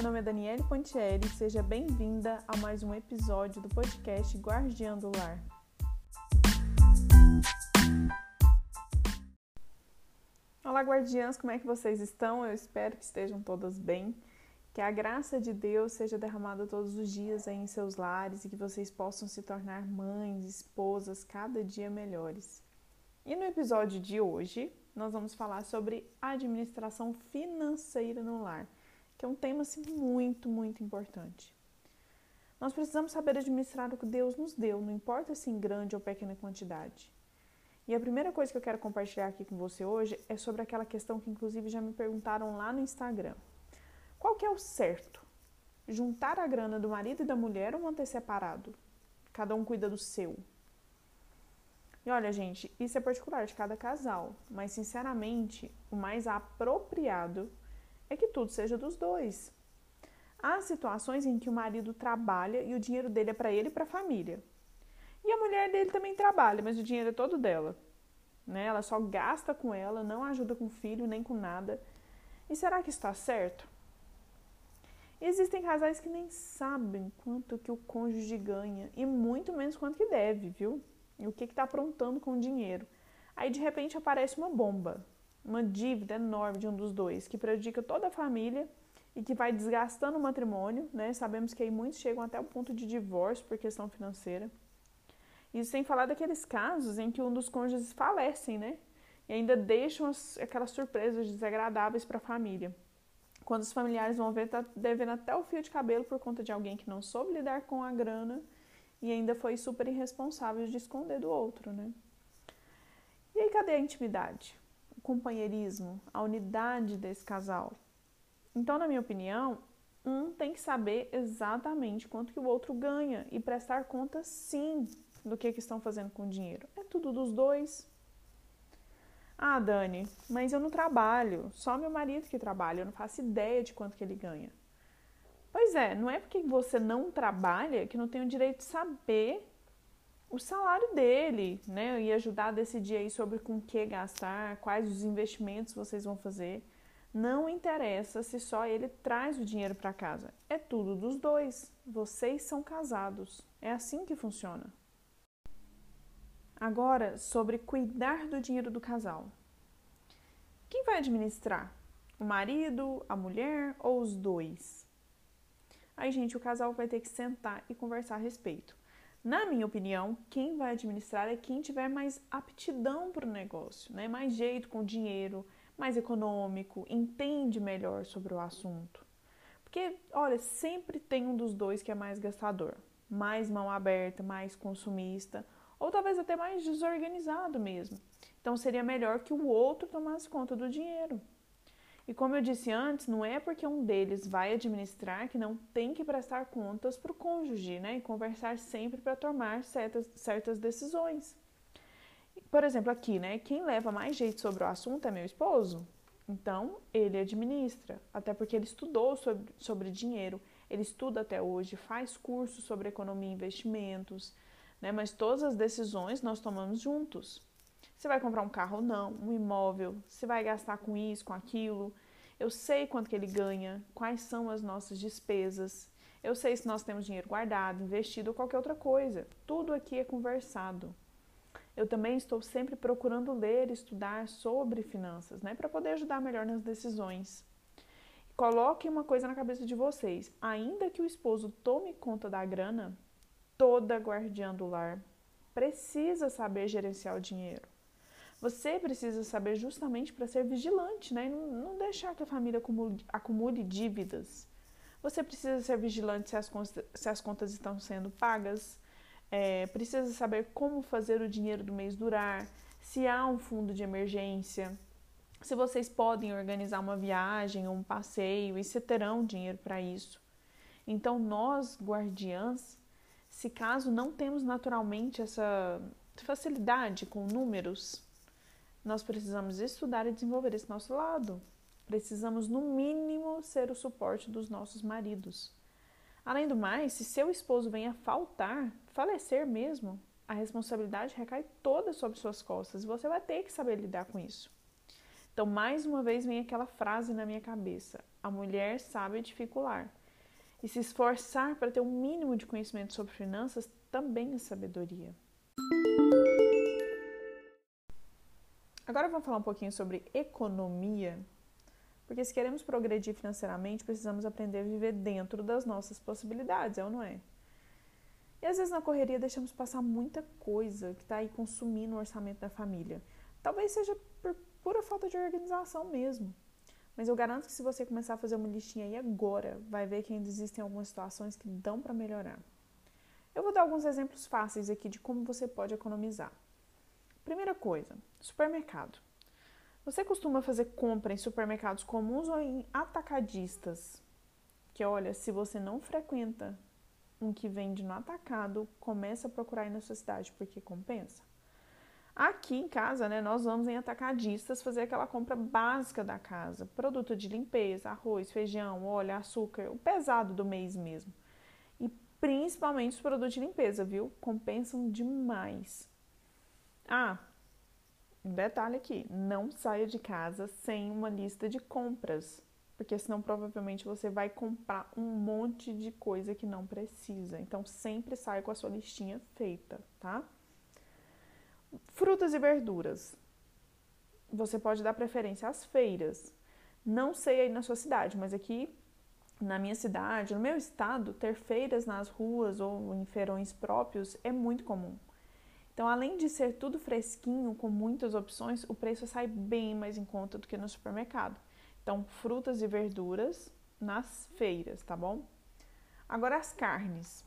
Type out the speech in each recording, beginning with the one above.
meu nome é Daniele Pontieri seja bem-vinda a mais um episódio do podcast Guardiã do Lar. Olá, guardiãs, como é que vocês estão? Eu espero que estejam todas bem. Que a graça de Deus seja derramada todos os dias em seus lares e que vocês possam se tornar mães, esposas, cada dia melhores. E no episódio de hoje, nós vamos falar sobre administração financeira no lar, que é um tema assim, muito, muito importante. Nós precisamos saber administrar o que Deus nos deu, não importa se em grande ou pequena quantidade. E a primeira coisa que eu quero compartilhar aqui com você hoje é sobre aquela questão que inclusive já me perguntaram lá no Instagram. Qual que é o certo? Juntar a grana do marido e da mulher ou manter separado? Cada um cuida do seu. E olha, gente, isso é particular de cada casal, mas sinceramente, o mais apropriado é que tudo seja dos dois. Há situações em que o marido trabalha e o dinheiro dele é para ele e para a família. E a mulher dele também trabalha, mas o dinheiro é todo dela. Né? Ela só gasta com ela, não ajuda com o filho nem com nada. E será que está certo? Existem casais que nem sabem quanto que o cônjuge ganha e muito menos quanto que deve, viu? E o que está aprontando com o dinheiro. Aí de repente aparece uma bomba, uma dívida enorme de um dos dois, que prejudica toda a família e que vai desgastando o matrimônio, né? Sabemos que aí muitos chegam até o ponto de divórcio por questão financeira. Isso sem falar daqueles casos em que um dos cônjuges falecem, né? E ainda deixam as, aquelas surpresas desagradáveis para a família. Quando os familiares vão ver, tá devendo até o fio de cabelo por conta de alguém que não soube lidar com a grana e ainda foi super irresponsável de esconder do outro, né? E aí, cadê a intimidade? O companheirismo, a unidade desse casal? Então, na minha opinião, um tem que saber exatamente quanto que o outro ganha e prestar conta, sim, do que, que estão fazendo com o dinheiro. É tudo dos dois. Ah, Dani, mas eu não trabalho, só meu marido que trabalha, eu não faço ideia de quanto que ele ganha. Pois é, não é porque você não trabalha que não tem o direito de saber o salário dele, né? E ajudar a decidir aí sobre com que gastar, quais os investimentos vocês vão fazer. Não interessa se só ele traz o dinheiro para casa. É tudo dos dois. Vocês são casados. É assim que funciona. Agora, sobre cuidar do dinheiro do casal. Quem vai administrar? O marido, a mulher ou os dois? Aí, gente, o casal vai ter que sentar e conversar a respeito. Na minha opinião, quem vai administrar é quem tiver mais aptidão para o negócio, né? mais jeito com o dinheiro, mais econômico, entende melhor sobre o assunto. Porque, olha, sempre tem um dos dois que é mais gastador, mais mão aberta, mais consumista, ou talvez até mais desorganizado mesmo. Então, seria melhor que o outro tomasse conta do dinheiro. E como eu disse antes, não é porque um deles vai administrar que não tem que prestar contas para o cônjuge, né? E conversar sempre para tomar certas, certas decisões. Por exemplo, aqui, né? Quem leva mais jeito sobre o assunto é meu esposo. Então, ele administra, até porque ele estudou sobre, sobre dinheiro, ele estuda até hoje, faz cursos sobre economia e investimentos, né? Mas todas as decisões nós tomamos juntos. Você vai comprar um carro ou não, um imóvel, se vai gastar com isso, com aquilo. Eu sei quanto que ele ganha, quais são as nossas despesas. Eu sei se nós temos dinheiro guardado, investido ou qualquer outra coisa. Tudo aqui é conversado. Eu também estou sempre procurando ler estudar sobre finanças, né, para poder ajudar melhor nas decisões. Coloquem uma coisa na cabeça de vocês: ainda que o esposo tome conta da grana, toda guardiã do lar precisa saber gerenciar o dinheiro. Você precisa saber justamente para ser vigilante, né? E não, não deixar que a família acumule, acumule dívidas. Você precisa ser vigilante se as, contas, se as contas estão sendo pagas. É, precisa saber como fazer o dinheiro do mês durar. Se há um fundo de emergência. Se vocês podem organizar uma viagem ou um passeio e se terão dinheiro para isso. Então, nós, guardiãs, se caso não temos naturalmente essa facilidade com números, nós precisamos estudar e desenvolver esse nosso lado. Precisamos, no mínimo, ser o suporte dos nossos maridos. Além do mais, se seu esposo venha faltar, falecer mesmo, a responsabilidade recai toda sobre suas costas e você vai ter que saber lidar com isso. Então, mais uma vez, vem aquela frase na minha cabeça: A mulher sabe edificar. E se esforçar para ter um mínimo de conhecimento sobre finanças também é sabedoria. Agora vamos falar um pouquinho sobre economia, porque se queremos progredir financeiramente, precisamos aprender a viver dentro das nossas possibilidades, é ou não é? E às vezes na correria deixamos passar muita coisa que está aí consumindo o orçamento da família. Talvez seja por pura falta de organização mesmo. Mas eu garanto que se você começar a fazer uma listinha aí agora, vai ver que ainda existem algumas situações que dão para melhorar. Eu vou dar alguns exemplos fáceis aqui de como você pode economizar. Primeira coisa, supermercado. Você costuma fazer compra em supermercados comuns ou em atacadistas? Que olha, se você não frequenta um que vende no atacado, começa a procurar aí na sua cidade, porque compensa. Aqui em casa, né, nós vamos em atacadistas fazer aquela compra básica da casa: produto de limpeza, arroz, feijão, óleo, açúcar, o pesado do mês mesmo. E principalmente os produtos de limpeza, viu? Compensam demais. Ah, detalhe aqui: não saia de casa sem uma lista de compras, porque senão provavelmente você vai comprar um monte de coisa que não precisa. Então sempre saia com a sua listinha feita, tá? Frutas e verduras. Você pode dar preferência às feiras. Não sei aí na sua cidade, mas aqui na minha cidade, no meu estado, ter feiras nas ruas ou em feirões próprios é muito comum. Então, além de ser tudo fresquinho, com muitas opções, o preço sai bem mais em conta do que no supermercado. Então, frutas e verduras nas feiras, tá bom? Agora, as carnes.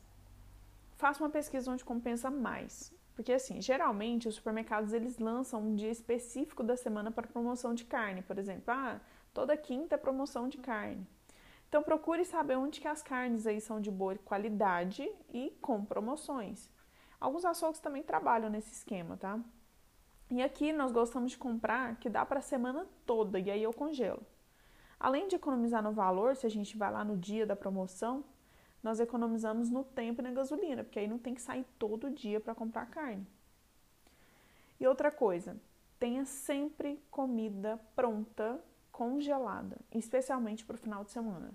Faça uma pesquisa onde compensa mais. Porque assim, geralmente os supermercados eles lançam um dia específico da semana para promoção de carne, por exemplo, ah, toda quinta é promoção de carne. Então procure saber onde que as carnes aí são de boa qualidade e com promoções. Alguns açougues também trabalham nesse esquema, tá? E aqui nós gostamos de comprar que dá para a semana toda e aí eu congelo. Além de economizar no valor, se a gente vai lá no dia da promoção, nós economizamos no tempo e na gasolina, porque aí não tem que sair todo dia para comprar carne. E outra coisa, tenha sempre comida pronta, congelada, especialmente para o final de semana.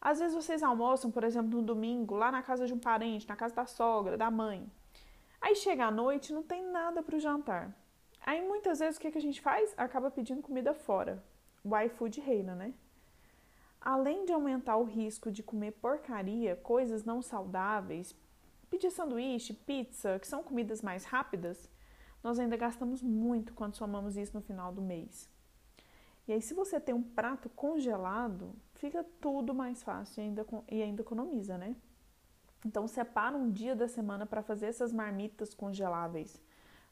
Às vezes vocês almoçam, por exemplo, no domingo, lá na casa de um parente, na casa da sogra, da mãe. Aí chega a noite, não tem nada para o jantar. Aí muitas vezes o que, que a gente faz? Acaba pedindo comida fora. O iFood reina, né? além de aumentar o risco de comer porcaria, coisas não saudáveis, pedir sanduíche, pizza, que são comidas mais rápidas, nós ainda gastamos muito quando somamos isso no final do mês. E aí, se você tem um prato congelado, fica tudo mais fácil e ainda, e ainda economiza, né? Então, separa um dia da semana para fazer essas marmitas congeláveis.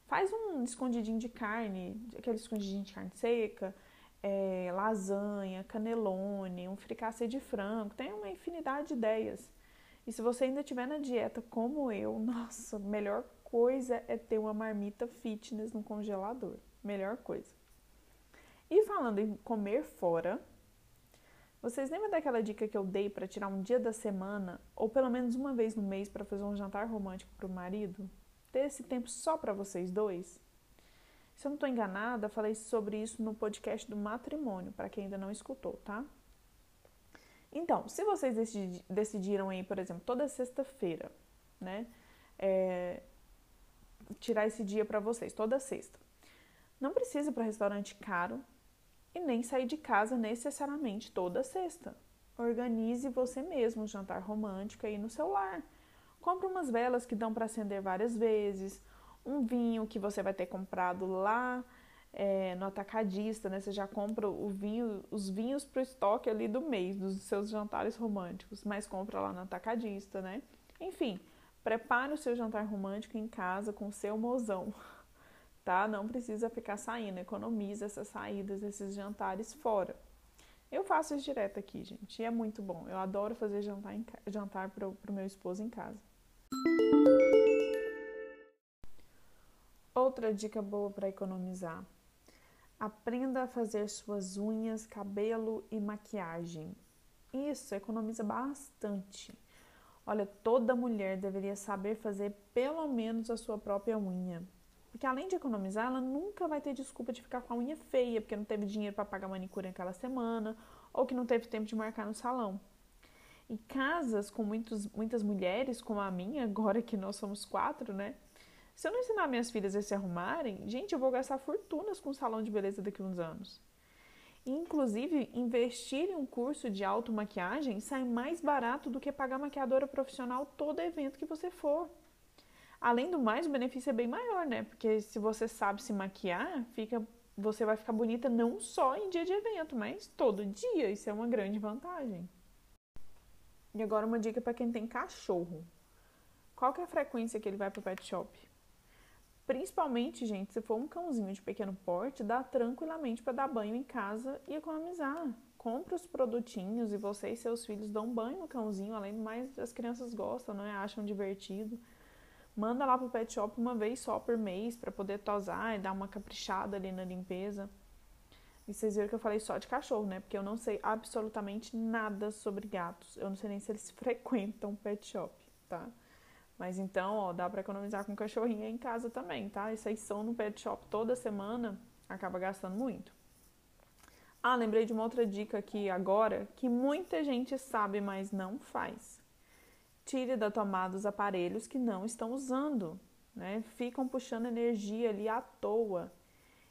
Faz um escondidinho de carne, aquele escondidinho de carne seca, é, lasanha, canelone, um fricassê de frango, tem uma infinidade de ideias. E se você ainda estiver na dieta como eu, nossa, melhor coisa é ter uma marmita fitness no congelador. Melhor coisa. E falando em comer fora, vocês lembram daquela dica que eu dei para tirar um dia da semana, ou pelo menos uma vez no mês, para fazer um jantar romântico para o marido? Ter esse tempo só para vocês dois? Se eu não estou enganada, falei sobre isso no podcast do matrimônio, para quem ainda não escutou, tá? Então, se vocês decidiram aí, por exemplo, toda sexta-feira, né? É, tirar esse dia para vocês, toda sexta. Não precisa para restaurante caro e nem sair de casa necessariamente toda sexta. Organize você mesmo um jantar romântico aí no celular. Compre umas velas que dão para acender várias vezes, um vinho que você vai ter comprado lá é, no atacadista, né? Você já compra o vinho, os vinhos para o estoque ali do mês, dos seus jantares românticos, mas compra lá no atacadista, né? Enfim, prepare o seu jantar romântico em casa com o seu mozão, tá? Não precisa ficar saindo, economiza essas saídas, esses jantares fora. Eu faço isso direto aqui, gente, e é muito bom. Eu adoro fazer jantar, em, jantar para o meu esposo em casa. Outra dica boa para economizar: aprenda a fazer suas unhas, cabelo e maquiagem. Isso economiza bastante. Olha, toda mulher deveria saber fazer pelo menos a sua própria unha. Porque além de economizar, ela nunca vai ter desculpa de ficar com a unha feia, porque não teve dinheiro para pagar manicure naquela semana, ou que não teve tempo de marcar no salão. Em casas com muitos, muitas mulheres, como a minha, agora que nós somos quatro, né? Se eu não ensinar minhas filhas a se arrumarem, gente, eu vou gastar fortunas com um salão de beleza daqui a uns anos. Inclusive, investir em um curso de automaquiagem sai mais barato do que pagar maquiadora profissional todo evento que você for. Além do mais, o benefício é bem maior, né? Porque se você sabe se maquiar, fica, você vai ficar bonita não só em dia de evento, mas todo dia. Isso é uma grande vantagem. E agora uma dica para quem tem cachorro. Qual que é a frequência que ele vai para o pet shop? Principalmente, gente, se for um cãozinho de pequeno porte, dá tranquilamente para dar banho em casa e economizar. Compre os produtinhos e você e seus filhos dão banho no cãozinho, além do mais as crianças gostam, não é? Acham divertido. Manda lá pro pet shop uma vez só por mês para poder tosar e dar uma caprichada ali na limpeza. E vocês viram que eu falei só de cachorro, né? Porque eu não sei absolutamente nada sobre gatos. Eu não sei nem se eles frequentam pet shop, tá? Mas então, ó, dá para economizar com cachorrinho em casa também, tá? Essas são no pet shop toda semana, acaba gastando muito. Ah, lembrei de uma outra dica aqui agora que muita gente sabe, mas não faz. Tire da tomada os aparelhos que não estão usando, né? Ficam puxando energia ali à toa.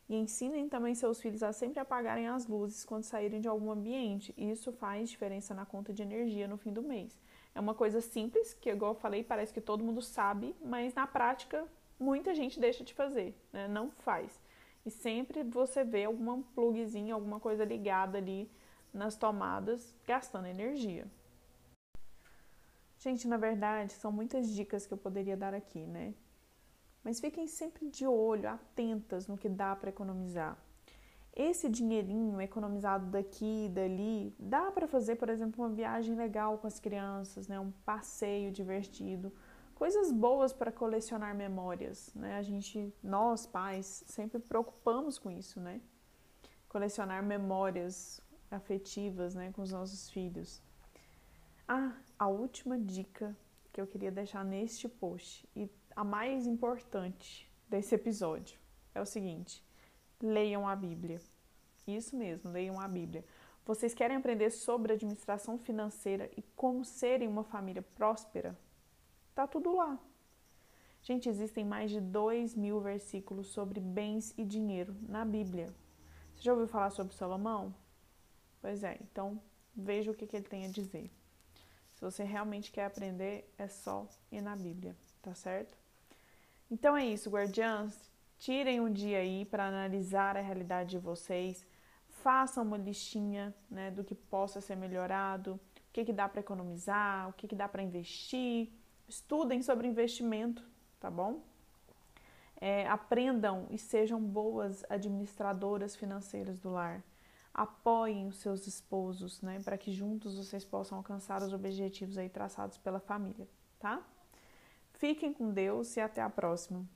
E ensinem também seus filhos a sempre apagarem as luzes quando saírem de algum ambiente. Isso faz diferença na conta de energia no fim do mês. É uma coisa simples, que igual eu falei, parece que todo mundo sabe, mas na prática muita gente deixa de fazer, né? não faz. E sempre você vê alguma plugzinha, alguma coisa ligada ali nas tomadas, gastando energia. Gente, na verdade, são muitas dicas que eu poderia dar aqui, né? Mas fiquem sempre de olho, atentas no que dá para economizar. Esse dinheirinho economizado daqui e dali dá para fazer, por exemplo, uma viagem legal com as crianças, né? um passeio divertido, coisas boas para colecionar memórias. Né? A gente, nós pais, sempre preocupamos com isso, né? Colecionar memórias afetivas né? com os nossos filhos. Ah, a última dica que eu queria deixar neste post e a mais importante desse episódio é o seguinte: leiam a Bíblia. Isso mesmo, leiam a Bíblia. Vocês querem aprender sobre administração financeira e como serem uma família próspera? Tá tudo lá. Gente, existem mais de dois mil versículos sobre bens e dinheiro na Bíblia. Você já ouviu falar sobre Salomão? Pois é, então veja o que, que ele tem a dizer. Se você realmente quer aprender, é só ir na Bíblia, tá certo? Então é isso, guardiãs. Tirem um dia aí para analisar a realidade de vocês. Façam uma listinha né, do que possa ser melhorado, o que, que dá para economizar, o que, que dá para investir. Estudem sobre investimento, tá bom? É, aprendam e sejam boas administradoras financeiras do lar. Apoiem os seus esposos, né, para que juntos vocês possam alcançar os objetivos aí traçados pela família, tá? Fiquem com Deus e até a próxima.